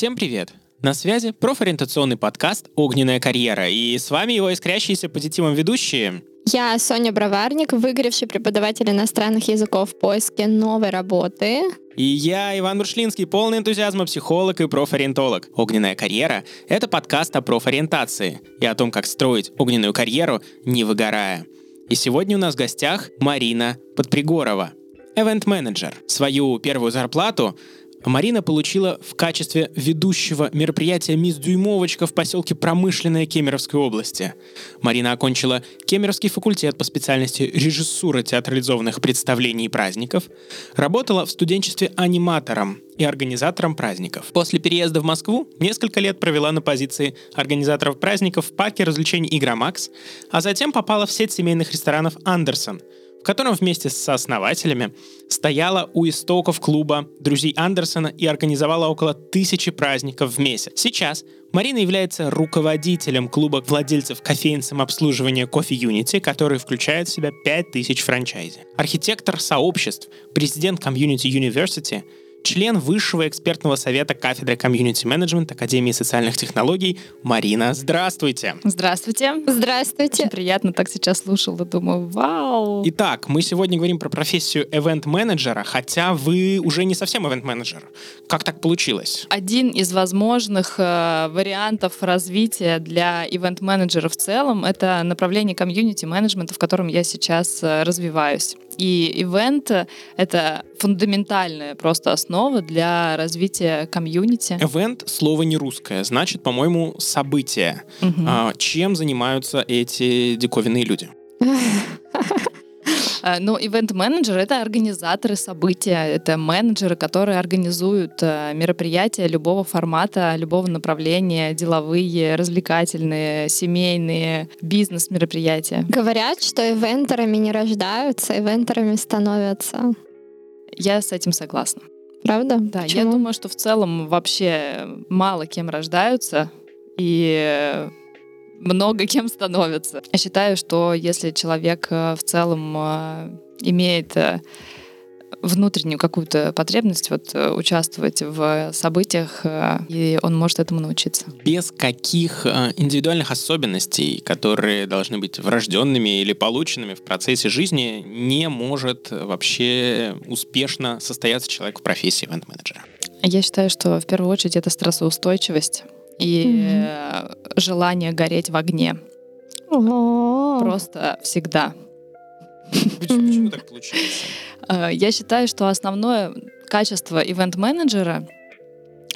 Всем привет! На связи профориентационный подкаст «Огненная карьера» и с вами его искрящиеся позитивом ведущие Я Соня Броварник, выгоревший преподаватель иностранных языков в поиске новой работы. И я, Иван Буршлинский, полный энтузиазма психолог и профориентолог. «Огненная карьера» — это подкаст о профориентации и о том, как строить огненную карьеру, не выгорая. И сегодня у нас в гостях Марина Подпригорова, event-менеджер. Свою первую зарплату Марина получила в качестве ведущего мероприятия «Мисс Дюймовочка» в поселке Промышленная Кемеровской области. Марина окончила Кемеровский факультет по специальности режиссура театрализованных представлений и праздников, работала в студенчестве аниматором и организатором праздников. После переезда в Москву несколько лет провела на позиции организаторов праздников в парке развлечений «Игромакс», а затем попала в сеть семейных ресторанов «Андерсон», в котором вместе с сооснователями стояла у истоков клуба друзей Андерсона и организовала около тысячи праздников в месяц. Сейчас Марина является руководителем клуба владельцев кофеин самообслуживания Coffee Unity, который включает в себя 5000 франчайзи. Архитектор сообществ, президент Community University — член Высшего экспертного совета кафедры комьюнити менеджмент Академии социальных технологий Марина. Здравствуйте. Здравствуйте. Здравствуйте. Очень приятно так сейчас слушала, думаю, вау. Итак, мы сегодня говорим про профессию event-менеджера, хотя вы уже не совсем event-менеджер. Как так получилось? Один из возможных э, вариантов развития для ивент-менеджера в целом — это направление комьюнити менеджмента, в котором я сейчас э, развиваюсь. И ивент — это фундаментальная просто основа для развития комьюнити. Event — слово не русское, значит, по-моему, событие. Мгм. А, чем занимаются эти диковинные люди? Ну, ивент-менеджер — это организаторы события, это менеджеры, которые организуют э, мероприятия любого формата, любого направления, деловые, развлекательные, семейные, бизнес-мероприятия. Говорят, что ивентерами не рождаются, ивентерами становятся. Я с этим согласна. Правда? Да, я Почему? думаю, что в целом вообще мало кем рождаются и много кем становятся. Я считаю, что если человек э, в целом э, имеет э, внутреннюю какую-то потребность вот, участвовать в событиях, и он может этому научиться. Без каких индивидуальных особенностей, которые должны быть врожденными или полученными в процессе жизни, не может вообще успешно состояться человек в профессии ивент-менеджера. Я считаю, что в первую очередь это стрессоустойчивость и э, желание гореть в огне. О, Просто всегда. Почему, так получается? Э, Я считаю, что основное качество ивент-менеджера,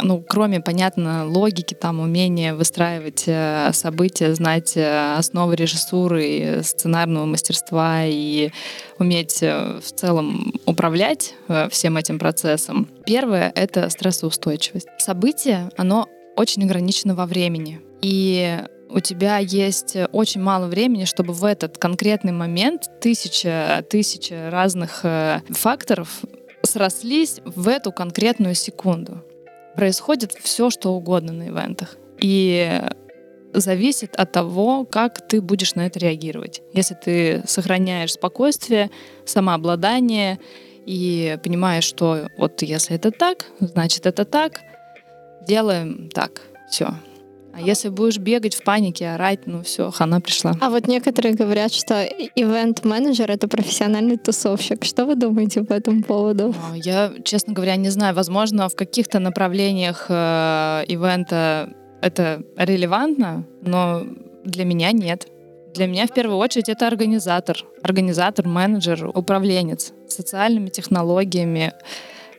ну, кроме, понятно, логики, там, умения выстраивать э, события, знать э, основы режиссуры, и сценарного мастерства и уметь э, в целом управлять всем этим процессом. Первое — это стрессоустойчивость. Событие, оно очень ограничено во времени. И у тебя есть очень мало времени, чтобы в этот конкретный момент тысяча, тысяча разных э, факторов срослись в эту конкретную секунду. Происходит все, что угодно на ивентах. И зависит от того, как ты будешь на это реагировать. Если ты сохраняешь спокойствие, самообладание и понимаешь, что вот если это так, значит это так, делаем так, все. А если будешь бегать в панике, орать, ну все, хана пришла. А вот некоторые говорят, что ивент-менеджер — это профессиональный тусовщик. Что вы думаете по этому поводу? А, Я, честно говоря, не знаю. Возможно, в каких-то направлениях э, ивента это релевантно, но для меня нет. Для меня в первую очередь это организатор. Организатор, менеджер, управленец социальными технологиями,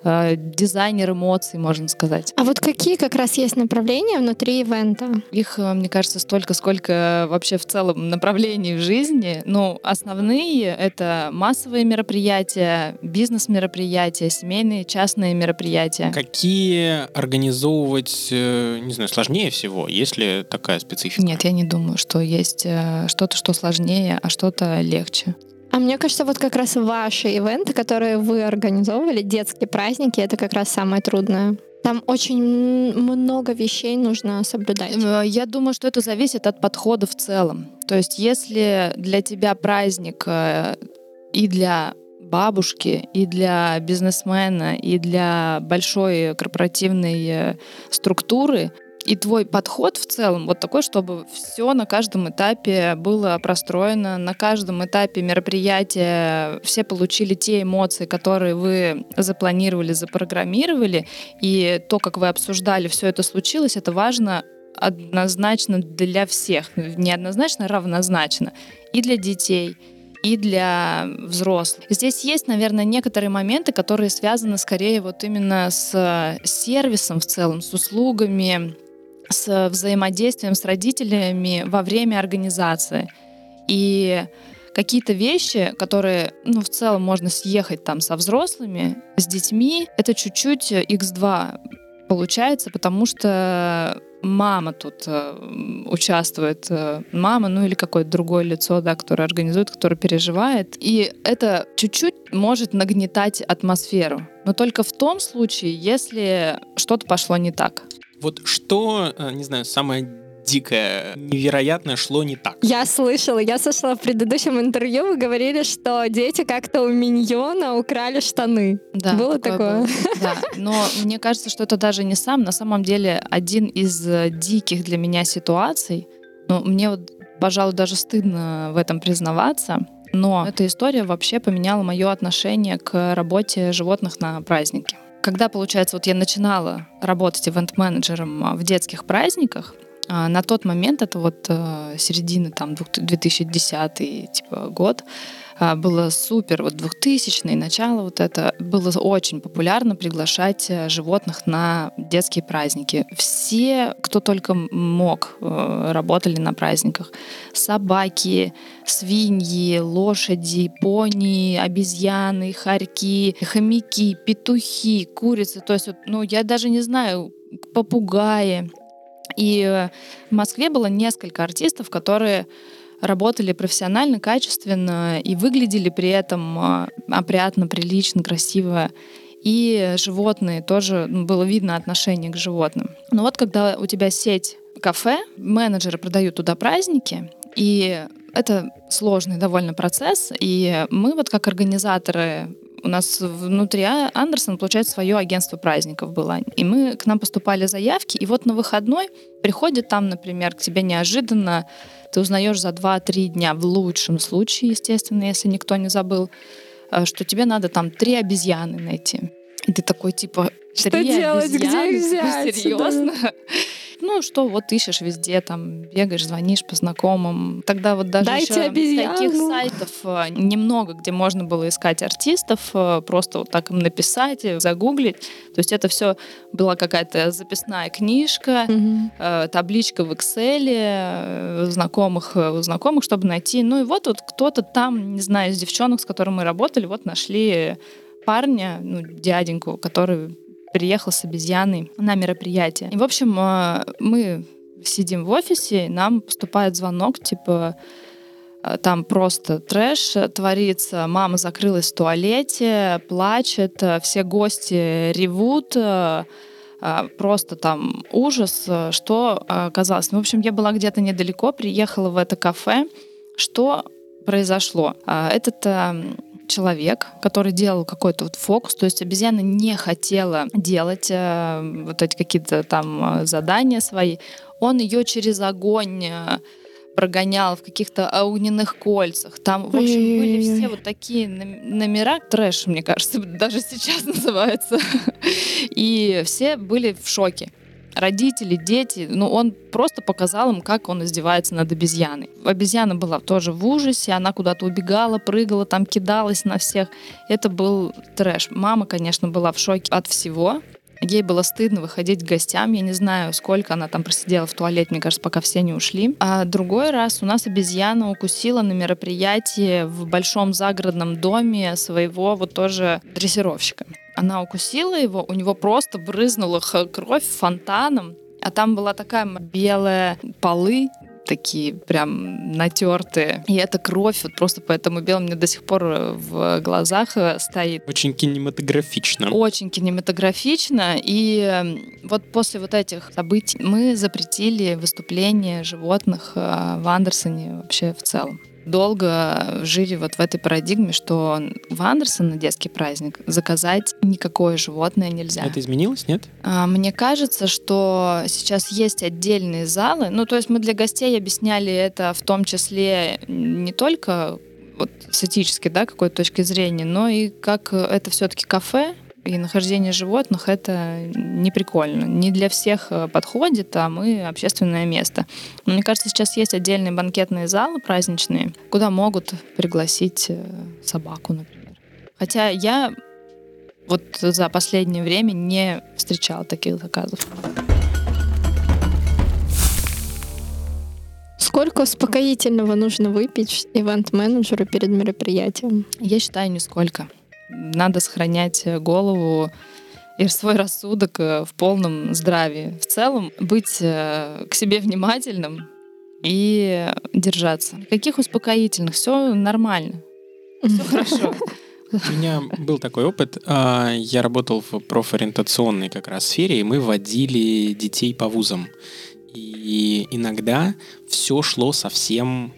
э, дизайнер эмоций, можно сказать. А вот какие как раз есть направления внутри ивента? Их, э, мне кажется, столько, сколько вообще в целом направлений в жизни. Ну, основные — это массовые мероприятия, бизнес-мероприятия, семейные, частные мероприятия. Какие организовывать, э, не знаю, сложнее всего? Есть ли такая специфика? Нет, я не думаю, что есть что-то, что сложнее, а что-то легче. А мне кажется, вот как раз ваши ивенты, которые вы организовывали, детские праздники, это как раз самое трудное. Там очень много вещей нужно соблюдать. Э, Я думаю, что это зависит от подхода в целом. То есть, если для тебя праздник э, и для бабушки, и для бизнесмена, и для большой корпоративной э, структуры и твой подход в целом вот такой, чтобы все на каждом этапе было простроено, на каждом этапе мероприятия все получили те эмоции, которые вы запланировали, запрограммировали, и то, как вы обсуждали, все это случилось, это важно однозначно для всех, неоднозначно, равнозначно и для детей, и для взрослых. Здесь есть, наверное, некоторые моменты, которые связаны скорее вот именно с сервисом в целом, с услугами, с взаимодействием с родителями во время организации. И какие-то вещи, которые, ну, в целом можно съехать там со взрослыми, с детьми, это чуть-чуть x2 получается, потому что мама тут э, участвует, э, мама, ну или какое-то другое лицо, да, которое организует, которое переживает. И это чуть-чуть может нагнетать атмосферу. Но только в том случае, если что-то пошло не так. Вот что, э, не знаю, самое дикое, невероятное шло не так. Я слышала, я слышала в предыдущем интервью, вы говорили, что дети как-то у миньона украли штаны. Да, было такое? Было. Да, но мне кажется, что это даже не сам, на самом деле один из э, диких для меня ситуаций. Но мне вот, пожалуй, даже стыдно в этом признаваться. Но эта история вообще поменяла мое отношение к работе животных на празднике. Когда, получается, вот я начинала работать ивент-менеджером а, в детских праздниках, а, на тот момент, это вот э, середина там 2010 типа, год, было супер, вот 2000-е, начало вот это, было очень популярно приглашать э, животных на детские праздники. Все, кто только мог, э, работали на праздниках. Собаки, свиньи, лошади, пони, обезьяны, хорьки, хомяки, петухи, курицы. То есть, ну, я даже не знаю, попугаи. И в Москве было несколько артистов, которые работали профессионально, качественно и выглядели при этом а, опрятно, прилично, красиво. И животные тоже ну, было видно отношение к животным. Но вот когда у тебя сеть кафе, менеджеры продают туда праздники, и это сложный довольно процесс, и мы вот как организаторы у нас внутри Андерсон, получается, свое агентство праздников было. И мы к нам поступали заявки, и вот на выходной приходит там, например, к тебе неожиданно, ты узнаешь за 2-3 дня, в лучшем случае, естественно, если никто не забыл, э, что тебе надо там три обезьяны найти. И ты такой, типа, что делать, обезьяны? где их взять? Серьезно? Да. Ну, что вот ищешь везде, там, бегаешь, звонишь по знакомым. Тогда вот даже Дайте еще обезьяну. таких сайтов э, немного, где можно было искать артистов, э, просто вот так им написать, загуглить. То есть это все была какая-то записная книжка, угу. табличка в Excel, знакомых, у знакомых, чтобы найти. Ну и вот, вот кто-то там, не знаю, из девчонок, с которыми мы работали, вот нашли парня, ну, дяденьку, который приехал с обезьяной на мероприятие. И, в общем, э, мы сидим в офисе, и нам поступает звонок, типа, э, там просто трэш творится, мама закрылась в туалете, плачет, э, все гости ревут, просто там ужас, что оказалось. Ну, в общем, я была где-то недалеко, приехала в это кафе. Что произошло? Этот человек, который делал какой-то вот фокус, то есть обезьяна не хотела делать э, вот эти какие-то там э, задания свои, он ее через огонь э, прогонял в каких-то огненных кольцах. Там, в общем, были все вот такие номера, трэш, мне кажется, даже сейчас называется. И все были в шоке родители, дети, ну, он просто показал им, как он издевается над обезьяной. Обезьяна была тоже в ужасе, она куда-то убегала, прыгала, там кидалась на всех. Это был трэш. Мама, конечно, была в шоке от всего. Ей было стыдно выходить к гостям. Я не знаю, сколько она там просидела в туалете, мне кажется, пока все не ушли. А другой раз у нас обезьяна укусила на мероприятии в большом загородном доме своего вот тоже дрессировщика. Она укусила его, у него просто брызнула кровь фонтаном, а там была такая белая полы, такие прям натертые. И эта кровь вот просто по этому белому мне до сих пор в глазах э, стоит. Очень кинематографично. Очень кинематографично. И эм, вот после вот этих событий мы запретили выступления животных э, в Андерсоне вообще в целом. Долго жили вот в этой парадигме, что в Андерсон на детский праздник заказать никакое животное нельзя. Это изменилось, нет? А, мне кажется, что сейчас есть отдельные залы. Ну, то есть мы для гостей объясняли это в том числе не только вот с этической, да, какой-то точки зрения, но и как это все-таки кафе, и нахождение животных это не прикольно. Не для всех э, подходит, а мы общественное место. Но мне кажется, сейчас есть отдельные банкетные залы праздничные, куда могут пригласить э, собаку, например. Хотя я вот за последнее время не встречала таких заказов. Сколько успокоительного нужно выпить ивент-менеджеру перед мероприятием? Я считаю, нисколько надо сохранять голову и свой рассудок э, в полном здравии. В целом быть э, к себе внимательным и держаться. Каких успокоительных? Все нормально. Все хорошо. У меня был такой опыт. А, я работал в профориентационной как раз сфере, и мы водили детей по вузам. И иногда все шло совсем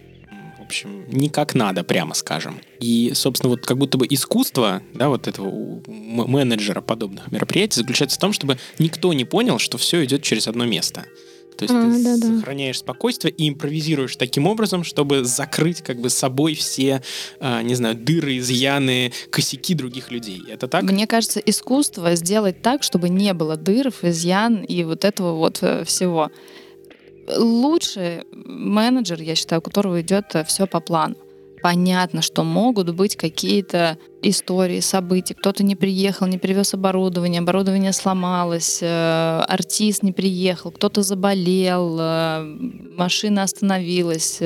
общем, не как надо, прямо скажем. И, собственно, вот как будто бы искусство, да, вот этого менеджера подобных мероприятий заключается в том, чтобы никто не понял, что все идет через одно место. То есть а, ты да, сохраняешь да. спокойствие и импровизируешь таким образом, чтобы закрыть как бы собой все, а, не знаю, дыры, изъяны, косяки других людей. Это так? Мне кажется, искусство сделать так, чтобы не было дыр, изъян и вот этого вот э, всего лучший менеджер, я считаю, у которого идет э, все по плану. Понятно, что могут быть какие-то истории, события. Кто-то не приехал, не привез оборудование, оборудование сломалось, э, артист не приехал, кто-то заболел, э, машина остановилась,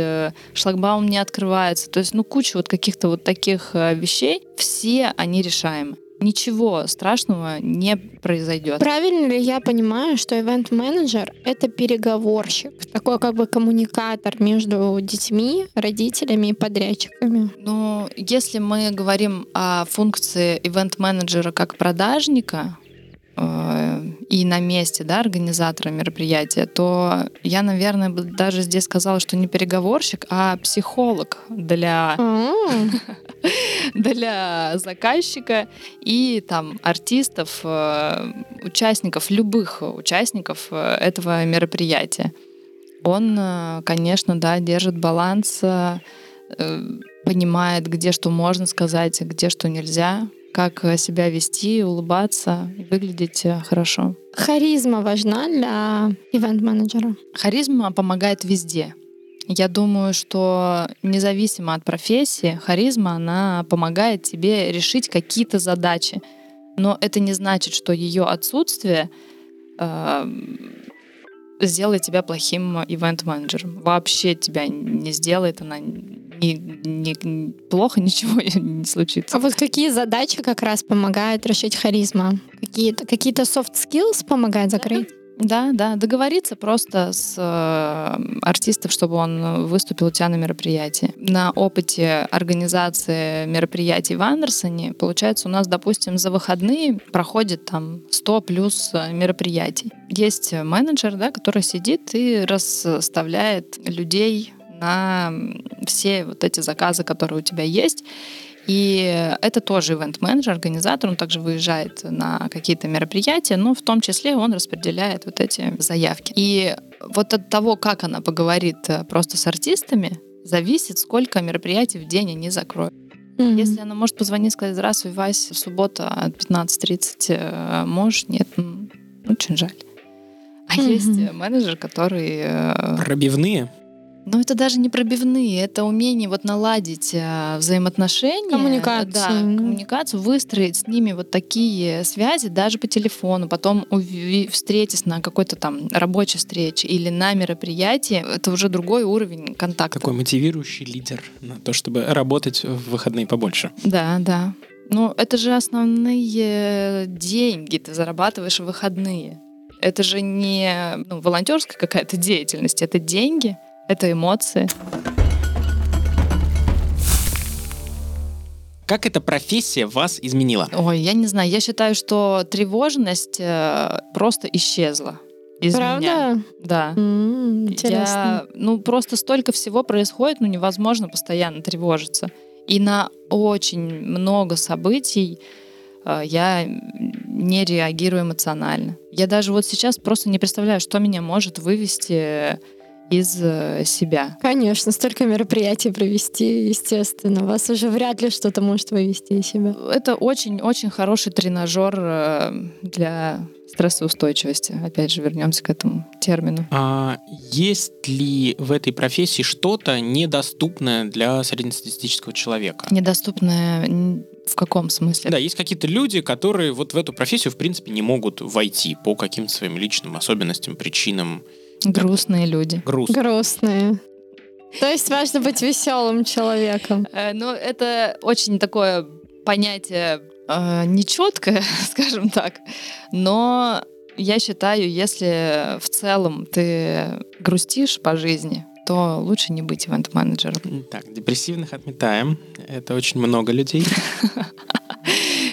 шлагбаум не открывается. То есть, ну, куча вот каких-то вот таких вещей. Все они решаемы ничего страшного не произойдет. Правильно ли я понимаю, что ивент-менеджер — это переговорщик, такой как бы коммуникатор между детьми, родителями и подрядчиками? Ну, если мы говорим о функции ивент-менеджера как продажника, Э, и на месте, да, организатора мероприятия, то я, наверное, даже здесь сказала, что не переговорщик, а психолог для, для заказчика и там артистов, э, участников, любых участников э, этого мероприятия. Он, конечно, да, держит баланс, понимает, где что можно сказать, где что нельзя, как э, себя вести, улыбаться, выглядеть э, хорошо. Харизма важна для ивент-менеджера? Харизма помогает везде. Я думаю, что независимо от профессии, харизма, она помогает тебе решить какие-то задачи. Но это не значит, что ее отсутствие э, сделает тебя плохим ивент-менеджером. Вообще тебя не сделает, она не, не, плохо ничего не случится. А вот какие задачи как раз помогают решить харизма? Какие-то какие soft skills помогают закрыть? Да, да, договориться просто с э, артистом, чтобы он выступил у тебя на мероприятии. На опыте организации мероприятий в Андерсоне, получается, у нас, допустим, за выходные проходит там 100 плюс э, мероприятий. Есть менеджер, да, который сидит и расставляет людей на все вот эти заказы, которые у тебя есть. И это тоже ивент-менеджер, организатор, он также выезжает на какие-то мероприятия, но в том числе он распределяет вот эти заявки. И вот от того, как она поговорит э, просто с артистами, зависит, сколько мероприятий в день они закроют. Mm-hmm. Если она может позвонить и сказать, здравствуй, Вася, суббота от 15.30, э, можешь? Нет, очень жаль. А mm-hmm. есть менеджер, который... Э, Пробивные? Но это даже не пробивные, это умение вот наладить э, взаимоотношения. Коммуникацию. Да, коммуникацию, выстроить с ними вот такие связи даже по телефону, потом встретиться на какой-то там рабочей встрече или на мероприятии. Это уже другой уровень контакта. Такой мотивирующий лидер на то, чтобы работать в выходные побольше. Да, да. Ну, это же основные деньги ты зарабатываешь в выходные. Это же не ну, волонтерская какая-то деятельность, это деньги это эмоции. Как эта профессия вас изменила? Ой, я не знаю. Я считаю, что тревожность э, просто исчезла. из Правда? меня. Да. М, Интересно. Я, ну, просто столько всего происходит, ну, невозможно постоянно тревожиться. И на очень много событий э, я не реагирую эмоционально. Я даже вот сейчас просто не представляю, что меня может вывести из э, себя. Конечно, столько мероприятий провести, естественно. Вас уже вряд ли что-то может вывести из себя. Это очень-очень хороший тренажер э, для стрессоустойчивости. Опять же, вернемся к этому термину. А есть ли в этой профессии что-то недоступное для среднестатистического человека? Недоступное в каком смысле? Да, есть какие-то люди, которые вот в эту профессию, в принципе, не могут войти по каким-то своим личным особенностям, причинам. Грустные люди. Грустно. Грустные. То есть важно быть веселым человеком. Э, Ну, это очень такое понятие э, нечеткое, скажем так. Но я считаю, если в целом ты грустишь по жизни, то лучше не быть ивент-менеджером. Так, депрессивных отметаем. Это очень много людей.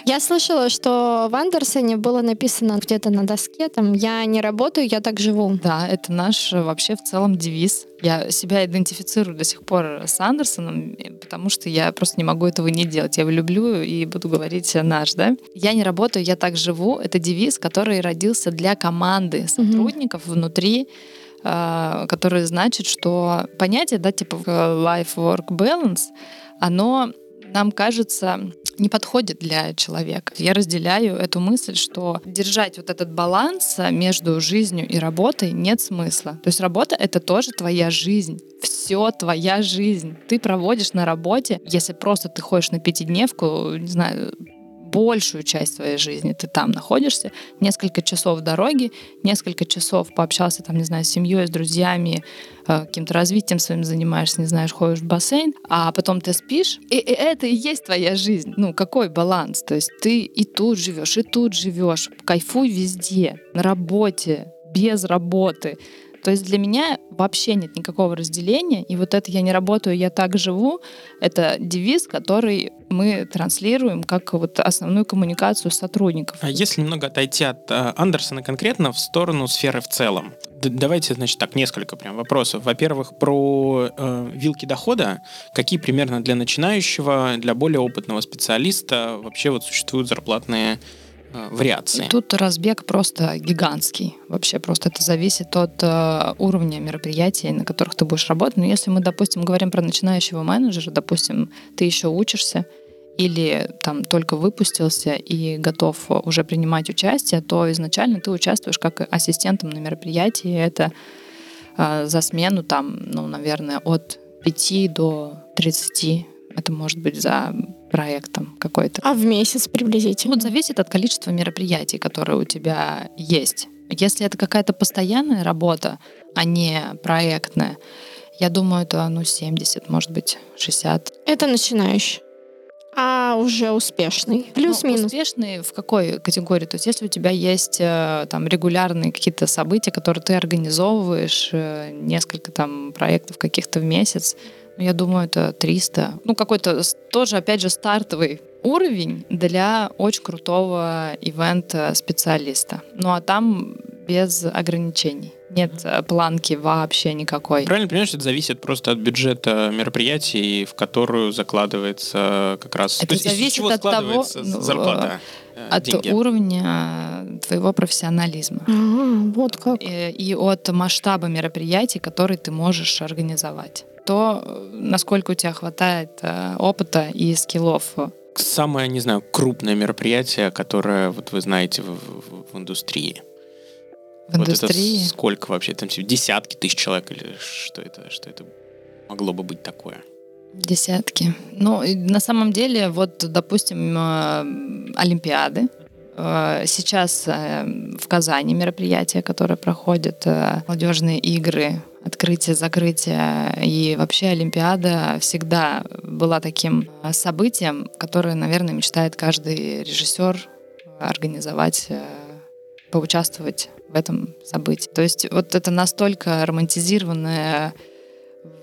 Я слышала, что в Андерсоне было написано где-то на доске, там, я не работаю, я так живу. Да, это наш э, вообще в целом девиз. Я себя идентифицирую до сих пор с Андерсоном, потому что я просто не могу этого не делать. Я его люблю и буду говорить э, наш, да. Я не работаю, я так живу. Это девиз, который родился для команды сотрудников внутри э, который значит, что понятие, да, типа life-work balance, оно нам кажется не подходит для человека. Я разделяю эту мысль, что держать вот этот баланс между жизнью и работой нет смысла. То есть работа — это тоже твоя жизнь. Все твоя жизнь. Ты проводишь на работе, если просто ты ходишь на пятидневку, не знаю, большую часть своей жизни ты там находишься, несколько часов дороги, несколько часов пообщался там, не знаю, с семьей, с друзьями, э, каким-то развитием своим занимаешься, не знаешь, ходишь в бассейн, а потом ты спишь, и, и это и есть твоя жизнь. Ну, какой баланс? То есть ты и тут живешь, и тут живешь, кайфуй везде, на работе, без работы. То есть для меня вообще нет никакого разделения, и вот это «я не работаю, я так живу» — это девиз, который мы транслируем как вот основную коммуникацию сотрудников. А если немного отойти от э, Андерсона конкретно в сторону сферы в целом? Давайте, значит, так, несколько прям вопросов. Во-первых, про э, вилки дохода. Какие примерно для начинающего, для более опытного специалиста вообще вот существуют зарплатные э, вариации? Тут разбег просто гигантский. Вообще просто это зависит от э, уровня мероприятий, на которых ты будешь работать. Но если мы, допустим, говорим про начинающего менеджера, допустим, ты еще учишься, или там только выпустился и готов уже принимать участие, то изначально ты участвуешь как ассистентом на мероприятии. Это э, за смену там, ну, наверное, от 5 до 30. Это может быть за проектом какой-то. А в месяц приблизительно? Вот зависит от количества мероприятий, которые у тебя есть. Если это какая-то постоянная работа, а не проектная, я думаю, это ну 70, может быть, 60. Это начинающий. А уже успешный. Ну, Плюс-минус. успешный в какой категории? То есть если у тебя есть э, там регулярные какие-то события, которые ты организовываешь, э, несколько там проектов каких-то в месяц, ну, я думаю, это 300. Ну, какой-то тоже, опять же, стартовый уровень для очень крутого ивент-специалиста. Ну, а там без ограничений. Нет э, планки вообще никакой. Правильно понимаешь, это зависит просто от бюджета мероприятий, в которую закладывается как раз... Это То есть из зависит чего от того, ну, зарплата, э, От деньги? уровня твоего профессионализма. А, вот как. и, и от масштаба мероприятий, которые ты можешь организовать. То, насколько у тебя хватает э, опыта и скиллов. Самое, не знаю, крупное мероприятие, которое вот вы знаете в, в- в индустрии. В Вот индустрии. это сколько вообще? Там десятки тысяч человек или что это, что это могло бы быть такое? Десятки. Ну, на самом деле, вот, допустим, э, Олимпиады. Э, Сейчас в Казани мероприятия, которые проходят, э, молодежные игры, открытие, закрытие. И вообще Олимпиада всегда была таким э, событием, которое, наверное, мечтает каждый режиссер организовать, э, поучаствовать в этом событии. То есть вот это настолько романтизированная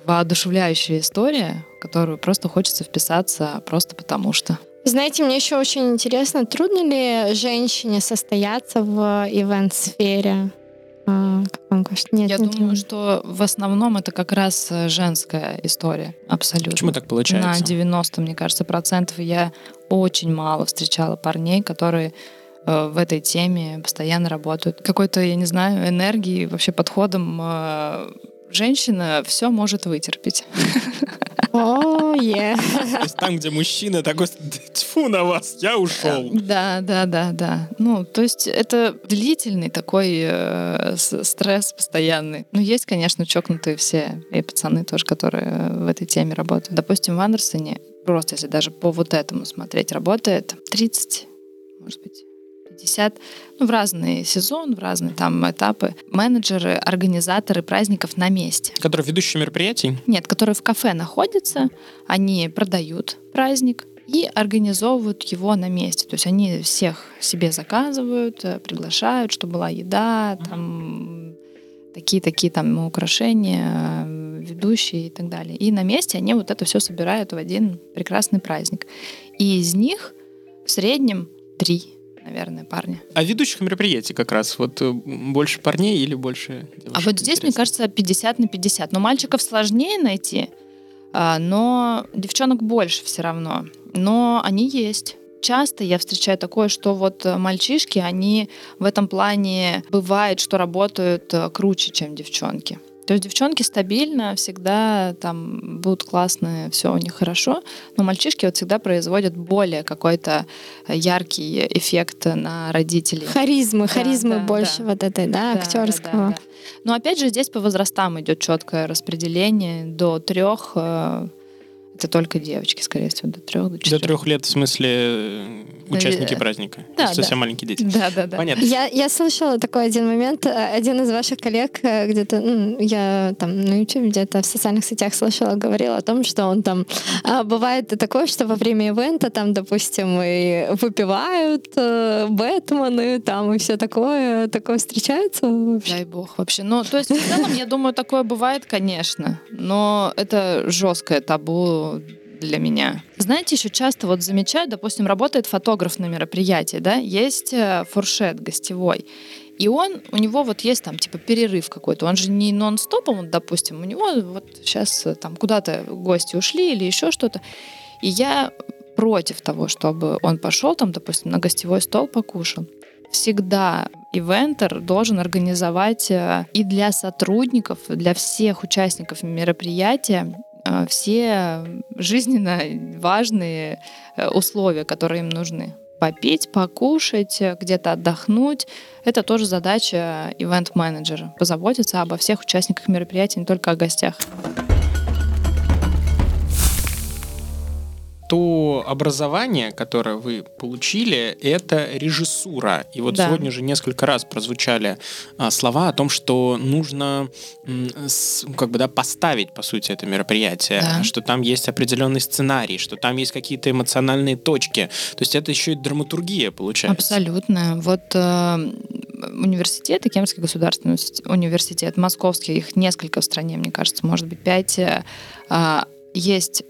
воодушевляющая история, которую просто хочется вписаться просто потому что. Знаете, мне еще очень интересно, трудно ли женщине состояться в ивент-сфере? А, как вам кажется? Нет, Я не думаю, думаю. что в основном это как раз э, женская история. Абсолютно. Почему так получается? На 90, мне кажется, процентов я очень мало встречала парней, которые э, в этой теме постоянно работают. Какой-то, я не знаю, энергии, вообще подходом э, женщина все может вытерпеть. Е. То есть там, где мужчина такой, тьфу на вас, я ушел. Да, да, да, да. Ну, то есть это длительный такой э, стресс постоянный. Ну, есть, конечно, чокнутые все и пацаны тоже, которые э, в этой теме работают. Допустим, в Андерсоне, просто если даже по вот этому смотреть, работает 30, может быть, 50, ну, в разный сезон, в разные там этапы, менеджеры, организаторы праздников на месте. Который ведущий мероприятий? Нет, которые в кафе находятся, они продают праздник и организовывают его на месте. То есть они всех себе заказывают, э, приглашают, чтобы была еда, там такие-такие там украшения, э, ведущие и так далее. И на месте они вот это все собирают в один прекрасный праздник. И из них в среднем три, наверное, парня. А ведущих мероприятий как раз вот э, больше парней или больше девушек? А вот здесь, мне кажется, 50 на 50. Но мальчиков сложнее найти, а, но девчонок больше все равно. Но они есть. Часто я встречаю такое, что вот э, мальчишки, они в этом плане бывает, что работают э, круче, чем девчонки. То есть девчонки стабильно, всегда там будут классные, все у них хорошо, но мальчишки вот всегда производят более какой-то э, яркий эффект на родителей. Харизмы, Да, харизмы да, больше да. вот этой, да, Да, актерского. да, да, да. Но опять же, здесь по возрастам идет четкое распределение. До трех э, это только девочки, скорее всего, до трех, до До четырех. трех лет, в смысле, э, участники Э, праздника. да, Совсем да. маленькие дети. Да, да, да. Понятно. Я, я слышала такой один момент. э, Один из ваших коллег э, где-то, ну, я там на YouTube, где-то в социальных сетях слышала, говорил о том, что он там а, бывает такое, что во время ивента там, допустим, и выпивают э, Бэтмены, там и все такое, такое встречается вообще. Дай бог вообще. Ну, то есть, в целом, я думаю, такое бывает, конечно, но это жесткое табу для меня. Знаете, еще часто вот замечаю, допустим, работает фотограф на мероприятии, да, есть э, фуршет гостевой, и он, у него вот есть там типа перерыв какой-то, он же не нон-стопом, допустим, у него вот сейчас там куда-то гости ушли или еще что-то, и я против того, чтобы он пошел там, допустим, на гостевой стол покушал. Всегда ивентер должен организовать э, и для сотрудников, для всех участников мероприятия э, все жизненно важные э, условия, которые им нужны. Попить, покушать, э, где-то отдохнуть. Это тоже задача ивент-менеджера. Позаботиться обо всех участниках мероприятия, не только о гостях. То образование, которое вы получили, это режиссура. И вот Да. сегодня же несколько раз прозвучали а, слова о том, что нужно м, с- как бы да, поставить, по сути, это мероприятие, Да. что там есть определенный сценарий, что там есть какие-то эмоциональные точки. То есть это еще и драматургия получается. Абсолютно. Вот э, университеты, Кемский государственный университет- московский, их несколько в стране, мне кажется, может быть, пять. э, а, есть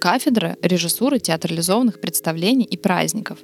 кафедра режиссуры театрализованных представлений и праздников.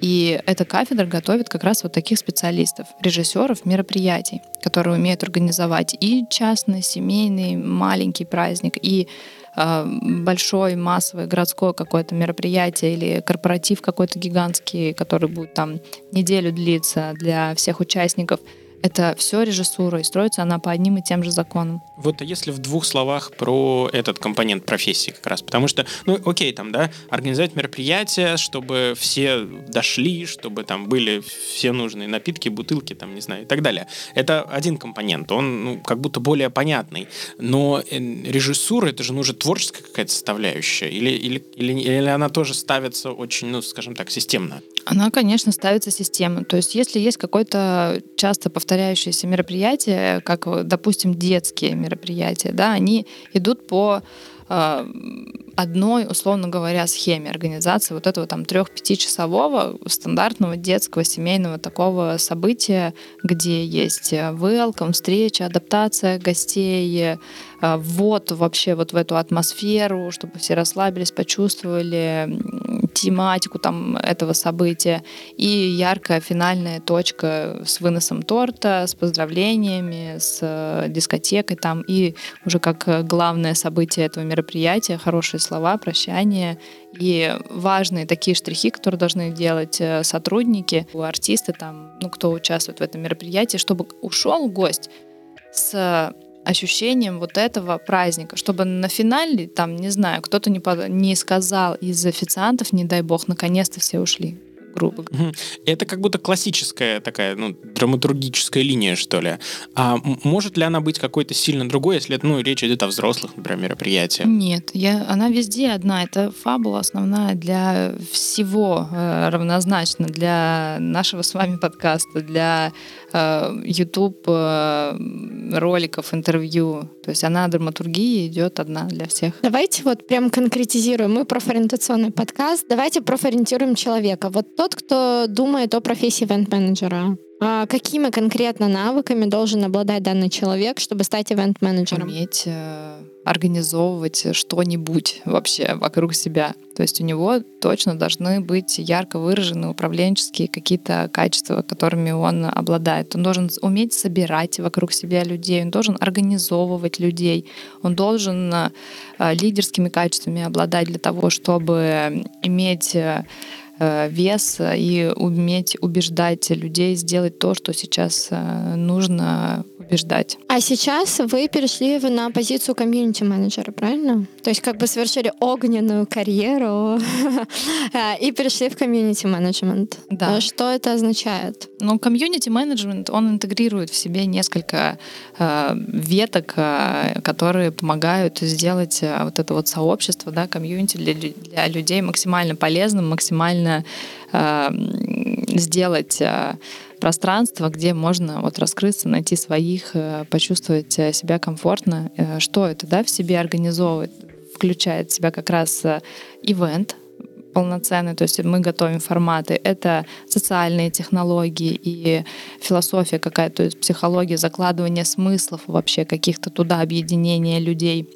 И эта кафедра готовит как раз вот таких специалистов, режиссеров мероприятий, которые умеют организовать и частный, семейный, маленький праздник, и э, большой массовое городское какое-то мероприятие или корпоратив какой-то гигантский, который будет там неделю длиться для всех участников. Это все режиссура, и строится она по одним и тем же законам. Вот а если в двух словах про этот компонент профессии как раз, потому что, ну, окей, там, да, организовать мероприятие, чтобы все дошли, чтобы там были все нужные напитки, бутылки, там, не знаю, и так далее. Это один компонент, он, ну, как будто более понятный. Но э, режиссура, это же, ну, уже творческая какая-то составляющая, или, или, или, или она тоже ставится очень, ну, скажем так, системно? Она, конечно, ставится системно. То есть, если есть какое-то часто повторяющееся мероприятие, как, э, допустим, детские мероприятия, да, они идут по э, одной, условно говоря, схеме организации вот этого там трех-пятичасового стандартного детского семейного такого события, где есть э, welcome, встреча, адаптация гостей, э, ввод вообще вот в эту атмосферу, чтобы все расслабились, почувствовали тематику там этого события, и яркая финальная точка с выносом торта, с поздравлениями, с э, дискотекой там, и уже как главное событие этого мероприятия, хорошие слова, прощание и важные такие штрихи, которые должны делать э, сотрудники, артисты там, ну, кто участвует в этом мероприятии, чтобы ушел гость с ощущением вот этого праздника, чтобы на финале, там, не знаю, кто-то не, не сказал из официантов, не дай бог, наконец-то все ушли грубо говоря. Это как будто классическая такая, ну, драматургическая линия, что ли. А может ли она быть какой-то сильно другой, если ну, речь идет о взрослых, например, мероприятиях? Нет, я, она везде одна. Это фабула основная для всего э, равнозначно, для нашего с вами подкаста, для YouTube э, роликов, интервью. То есть она драматургия идет одна для всех. Давайте вот прям конкретизируем. Мы профориентационный подкаст. Давайте профориентируем человека. Вот тот, кто думает о профессии ивент-менеджера. А какими конкретно навыками должен обладать данный человек, чтобы стать ивент-менеджером? Уметь э, организовывать что-нибудь вообще вокруг себя. То есть у него точно должны быть ярко выражены управленческие какие-то качества, которыми он обладает. Он должен уметь собирать вокруг себя людей, он должен организовывать людей, он должен э, лидерскими качествами обладать для того, чтобы иметь э, вес и уметь убеждать людей сделать то, что сейчас э, нужно убеждать. А сейчас вы перешли на позицию комьюнити-менеджера, правильно? То есть как бы совершили огненную карьеру и перешли в комьюнити-менеджмент. Да. Что это означает? Ну, комьюнити-менеджмент, он интегрирует в себе несколько э, веток, э, которые помогают сделать э, вот это вот сообщество, да, комьюнити для, для людей максимально полезным, максимально э, сделать э, пространство, где можно вот раскрыться, найти своих, э, почувствовать э, себя комфортно. Э, что это, да, в себе организовывает? Включает в себя как раз ивент, полноценный, то есть мы готовим форматы. Это социальные технологии и философия какая-то, то есть психология, закладывание смыслов вообще каких-то туда, объединения людей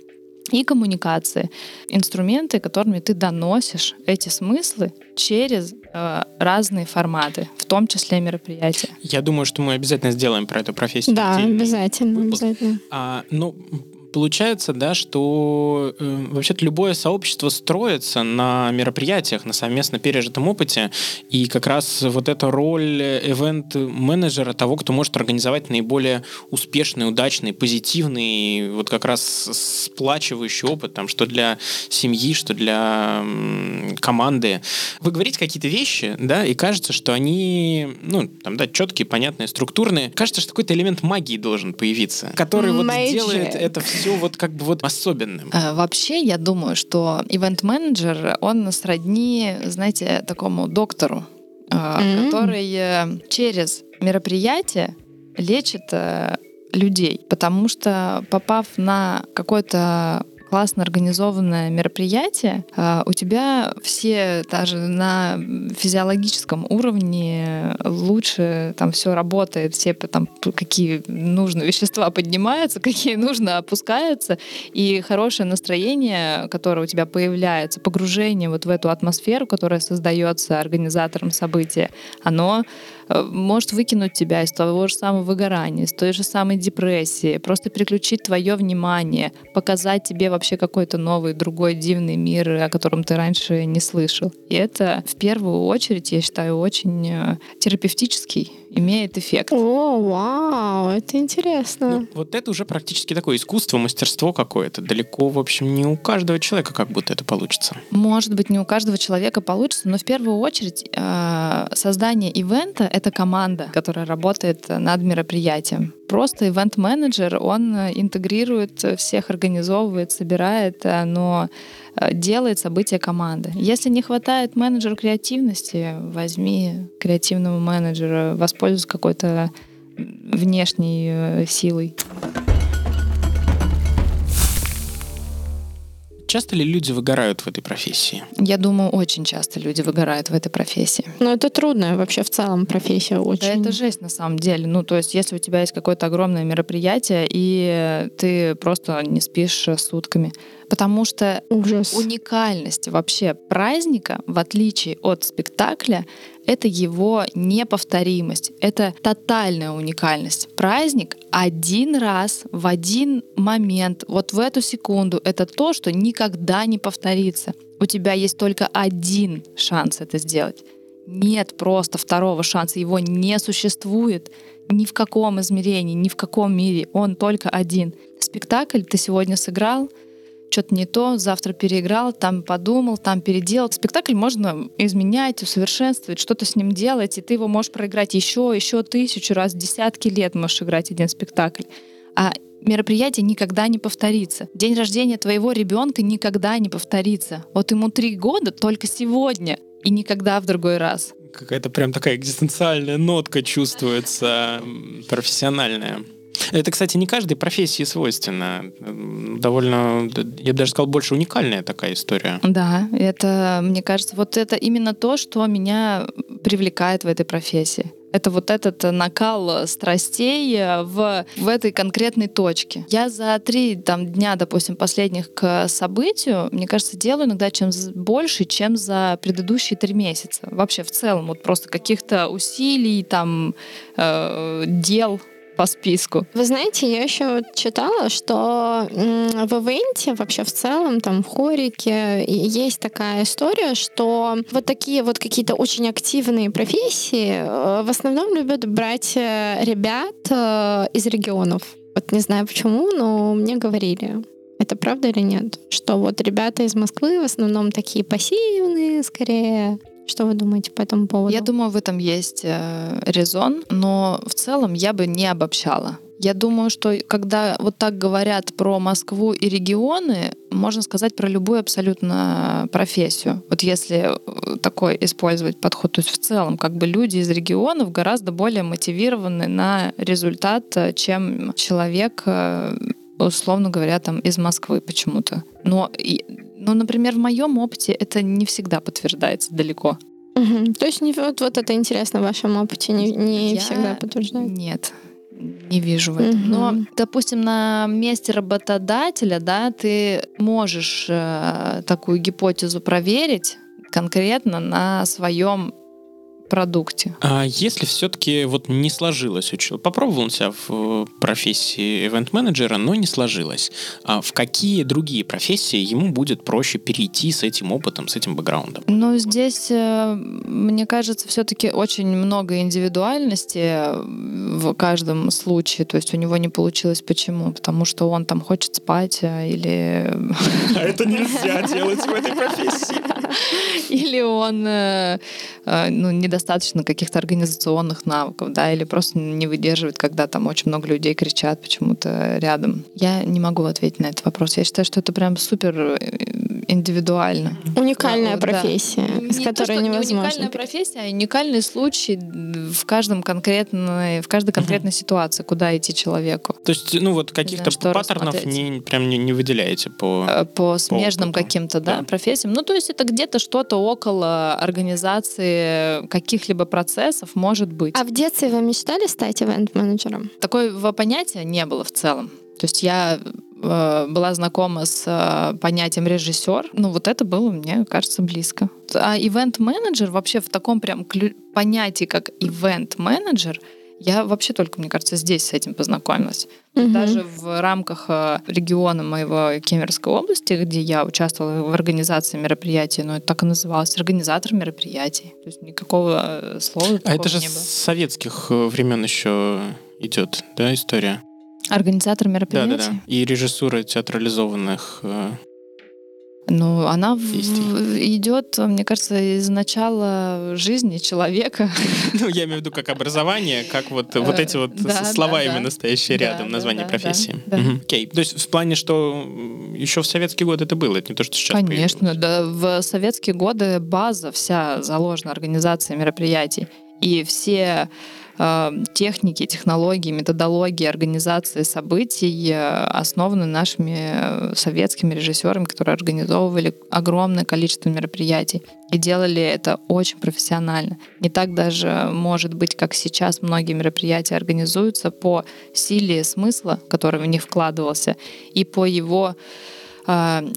и коммуникации. Инструменты, которыми ты доносишь эти смыслы через э, разные форматы, в том числе мероприятия. Я думаю, что мы обязательно сделаем про эту профессию. Да, обязательно, выпуск. обязательно. А, ну, получается, да, что э, вообще-то любое сообщество строится на мероприятиях, на совместно пережитом опыте, и как раз вот эта роль ивент-менеджера, того, кто может организовать наиболее успешный, удачный, позитивный, вот как раз сплачивающий опыт, там, что для семьи, что для команды. Вы говорите какие-то вещи, да, и кажется, что они, ну, там, да, четкие, понятные, структурные. Кажется, что какой-то элемент магии должен появиться, который вот делает это все все вот как бы вот особенным? А, вообще, я думаю, что ивент-менеджер, он сродни, знаете, такому доктору, mm-hmm. который э, через мероприятие лечит э, людей, потому что попав на какой-то классно организованное мероприятие, а, у тебя все даже на физиологическом уровне лучше там все работает, все там какие нужно вещества поднимаются, какие нужно опускаются, и хорошее настроение, которое у тебя появляется, погружение вот в эту атмосферу, которая создается организатором события, оно может выкинуть тебя из того же самого выгорания, из той же самой депрессии, просто переключить твое внимание, показать тебе вообще какой-то новый, другой дивный мир, о котором ты раньше не слышал. И это в первую очередь, я считаю, очень э, терапевтический имеет эффект. О, вау, это интересно. Ну, вот это уже практически такое искусство, мастерство какое-то. Далеко, в общем, не у каждого человека как будто это получится. Может быть, не у каждого человека получится, но в первую очередь э, создание ивента — это команда, которая работает над мероприятием. Просто ивент-менеджер, он интегрирует всех, организовывает, собирает, э, но Э, делает события команды. Если не хватает менеджеру креативности, возьми креативного менеджера, воспользуйся какой-то внешней э, силой. Часто ли люди выгорают в этой профессии? Я думаю, очень часто люди выгорают в этой профессии. Но это трудная вообще в целом профессия очень. Да, это жесть на самом деле. Ну, то есть, если у тебя есть какое-то огромное мероприятие, и ты просто не спишь сутками, потому что Ужас. уникальность вообще праздника, в отличие от спектакля, это его неповторимость, это тотальная уникальность. Праздник один раз, в один момент, вот в эту секунду, это то, что никогда не повторится. У тебя есть только один шанс это сделать. Нет просто второго шанса, его не существует ни в каком измерении, ни в каком мире. Он только один. Спектакль ты сегодня сыграл, что-то не то, завтра переиграл, там подумал, там переделал. Спектакль можно изменять, усовершенствовать, что-то с ним делать, и ты его можешь проиграть еще, еще тысячу раз, десятки лет можешь играть один спектакль. А мероприятие никогда не повторится. День рождения твоего ребенка никогда не повторится. Вот ему три года только сегодня и никогда в другой раз. Какая-то прям такая экзистенциальная нотка чувствуется, профессиональная. Это, кстати, не каждой профессии свойственно. Довольно, я даже сказал, больше уникальная такая история. Да, это, мне кажется, вот это именно то, что меня привлекает в этой профессии. Это вот этот накал страстей в, в этой конкретной точке. Я за три там, дня, допустим, последних к событию, мне кажется, делаю иногда чем больше, чем за предыдущие три месяца. Вообще в целом, вот просто каких-то усилий, там, э, дел по списку. Вы знаете, я еще читала, что в ивенте вообще в целом, там в хорике есть такая история, что вот такие вот какие-то очень активные профессии э, в основном любят брать э, ребят э, из регионов. Вот не знаю почему, но мне говорили. Это правда или нет? Что вот ребята из Москвы в основном такие пассивные, скорее, что вы думаете по этому поводу? Я думаю, в этом есть э, резон, но в целом я бы не обобщала. Я думаю, что когда вот так говорят про Москву и регионы, можно сказать про любую абсолютно профессию. Вот если э, такой использовать подход, то есть в целом как бы люди из регионов гораздо более мотивированы на результат, э, чем человек, условно говоря, там из Москвы почему-то. Но ну, например, в моем опыте это не всегда подтверждается далеко. Угу. То есть не, вот, вот это интересно в вашем опыте, не, не Я... всегда подтверждается? Нет, не вижу в этом. Угу. Но, допустим, на месте работодателя, да, ты можешь э, такую гипотезу проверить конкретно на своем продукте. А если все-таки вот не сложилось попробовал он себя в профессии ивент-менеджера, но не сложилось, а в какие другие профессии ему будет проще перейти с этим опытом, с этим бэкграундом? Ну, здесь, э, мне кажется, все-таки очень много индивидуальности в каждом случае. То есть у него не получилось почему? Потому что он там хочет спать э, или... А это нельзя делать в этой профессии. Или он э, ну, недостаточно каких-то организационных навыков, да, или просто не выдерживает, когда там очень много людей кричат почему-то рядом. Я не могу ответить на этот вопрос. Я считаю, что это прям супер э, индивидуально. Уникальная да, профессия, да. с которой то, невозможно. Не уникальная профессия, а уникальный случай в каждом конкретной, в каждой конкретной uh-huh. ситуации, куда идти человеку. То есть, ну вот каких-то знаю, паттернов не, прям не, не выделяете по э, по смежным по каким-то, да, да, профессиям. Ну то есть это где-то что-то около организации каких-либо процессов может быть. А в детстве вы мечтали стать ивент-менеджером? Такого понятия не было в целом. То есть я э, была знакома с э, понятием режиссер. Ну, вот это было, мне кажется, близко. А ивент-менеджер вообще в таком прям понятии, как ивент-менеджер, я вообще только, мне кажется, здесь с этим познакомилась. Угу. Даже в рамках э, региона моего Кемеровской области, где я участвовала в организации мероприятий, но это так и называлось, организатор мероприятий. То есть никакого слова А это же с советских времен еще идет, да, история? Организатор мероприятий? Да, да, да. И режиссура театрализованных э, ну, она в, идет, мне кажется, из начала жизни человека. Ну, я имею в виду как образование, как вот, вот эти вот да, слова да, именно да. стоящие рядом, да, название да, профессии. Да, да. Угу. Окей. То есть в плане, что еще в советские годы это было, это не то, что сейчас Конечно, появилось. да. В советские годы база вся заложена организация мероприятий. И все э, техники, технологии, методологии организации событий э, основаны нашими советскими режиссерами, которые организовывали огромное количество мероприятий и делали это очень профессионально. Не так даже может быть, как сейчас многие мероприятия организуются по силе смысла, который в них вкладывался, и по его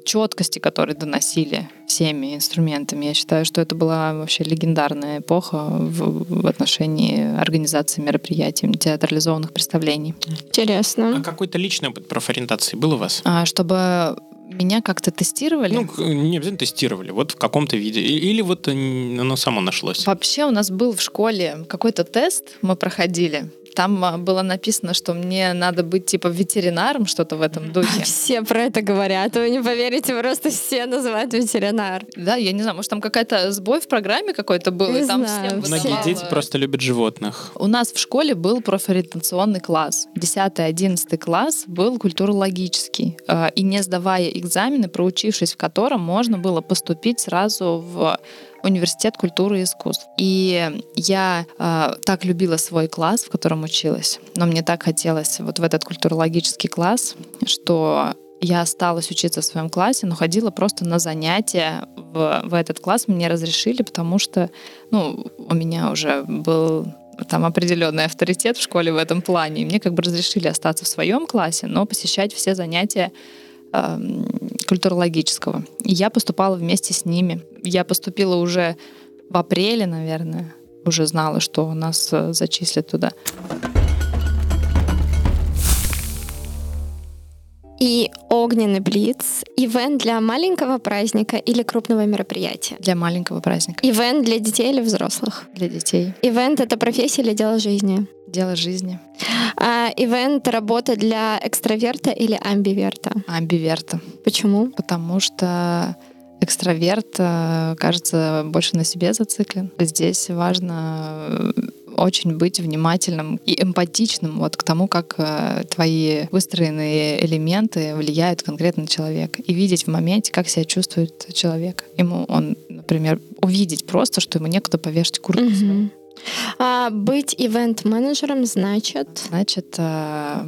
четкости, которые доносили всеми инструментами. Я считаю, что это была вообще легендарная эпоха в, в отношении организации мероприятий, театрализованных представлений. Интересно. А какой-то личный опыт профориентации был у вас? А, чтобы меня как-то тестировали? Ну, не обязательно тестировали, вот в каком-то виде. Или вот оно само нашлось? Вообще у нас был в школе какой-то тест, мы проходили. Там а, было написано, что мне надо быть типа ветеринаром, что-то в этом духе. Все про это говорят, вы не поверите, просто все называют ветеринар. Да, я не знаю, может там какая-то сбой в программе какой-то был, не и там знаю, всем Многие высылало. дети просто любят животных. У нас в школе был профориентационный класс. 10-11 класс был культурологический. Э, И не сдавая экзамены, проучившись в котором, можно было поступить сразу в университет культуры и искусств. И я э, так любила свой класс, в котором училась, но мне так хотелось вот в этот культурологический класс, что я осталась учиться в своем классе, но ходила просто на занятия в, в этот класс. Мне разрешили, потому что ну, у меня уже был там определенный авторитет в школе в этом плане. И мне как бы разрешили остаться в своем классе, но посещать все занятия культурологического. И я поступала вместе с ними. Я поступила уже в апреле, наверное, уже знала, что нас э, зачислят туда. И огненный блиц — ивент для маленького праздника или крупного мероприятия? Для маленького праздника. Ивент для детей или взрослых? Для детей. Ивент — это профессия или дело жизни? Дело жизни. А ивент — работа для экстраверта или амбиверта? Амбиверта. Почему? Потому что экстраверт, э, кажется, больше на себе зациклен. Здесь важно э, очень быть внимательным и эмпатичным вот к тому, как э, твои выстроенные элементы влияют конкретно на человека. И видеть в моменте, как себя чувствует человек. Ему он, например, увидеть просто, что ему некуда повешать куртку. свою. А быть ивент-менеджером значит Значит, э,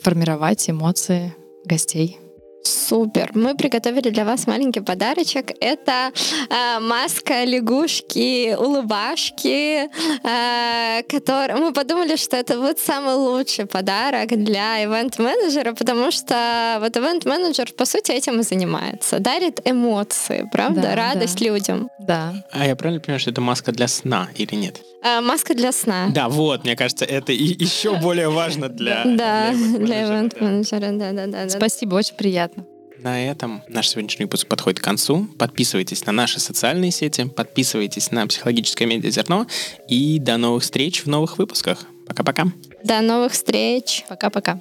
формировать эмоции гостей. Супер. Мы приготовили для вас маленький подарочек. Это э, маска лягушки, улыбашки, э, который... Мы подумали, что это вот самый лучший подарок для ивент-менеджера, потому что вот ивент-менеджер, по сути, этим и занимается. Дарит эмоции, правда? Да, Радость да. людям. Да. А я правильно понимаю, что это маска для сна или нет? Э, маска для сна. Да, вот, мне кажется, это и еще более важно для... Да, для ивент-менеджера, да. ивент-менеджера, да-да-да. Спасибо, очень приятно. На этом наш сегодняшний выпуск подходит к концу. Подписывайтесь на наши социальные сети, подписывайтесь на психологическое медиа «Зерно» и до новых встреч в новых выпусках. Пока-пока. До новых встреч. Пока-пока.